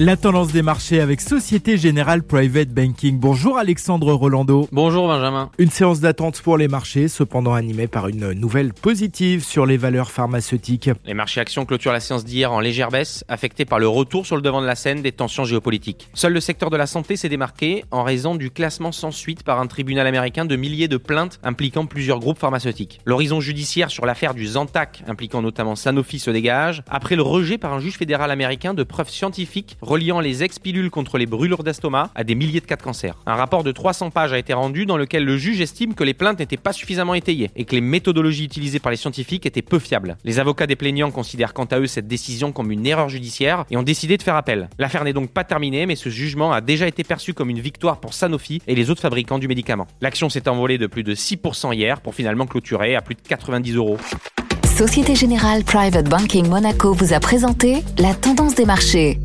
La tendance des marchés avec Société Générale Private Banking. Bonjour Alexandre Rolando. Bonjour Benjamin. Une séance d'attente pour les marchés, cependant animée par une nouvelle positive sur les valeurs pharmaceutiques. Les marchés actions clôturent la séance d'hier en légère baisse, affectés par le retour sur le devant de la scène des tensions géopolitiques. Seul le secteur de la santé s'est démarqué en raison du classement sans suite par un tribunal américain de milliers de plaintes impliquant plusieurs groupes pharmaceutiques. L'horizon judiciaire sur l'affaire du Zantac, impliquant notamment Sanofi, se dégage, après le rejet par un juge fédéral américain de preuves scientifiques reliant les ex-pilules contre les brûlures d'estomac à des milliers de cas de cancer. Un rapport de 300 pages a été rendu dans lequel le juge estime que les plaintes n'étaient pas suffisamment étayées et que les méthodologies utilisées par les scientifiques étaient peu fiables. Les avocats des plaignants considèrent quant à eux cette décision comme une erreur judiciaire et ont décidé de faire appel. L'affaire n'est donc pas terminée, mais ce jugement a déjà été perçu comme une victoire pour Sanofi et les autres fabricants du médicament. L'action s'est envolée de plus de 6% hier pour finalement clôturer à plus de 90 euros. Société Générale Private Banking Monaco vous a présenté la tendance des marchés.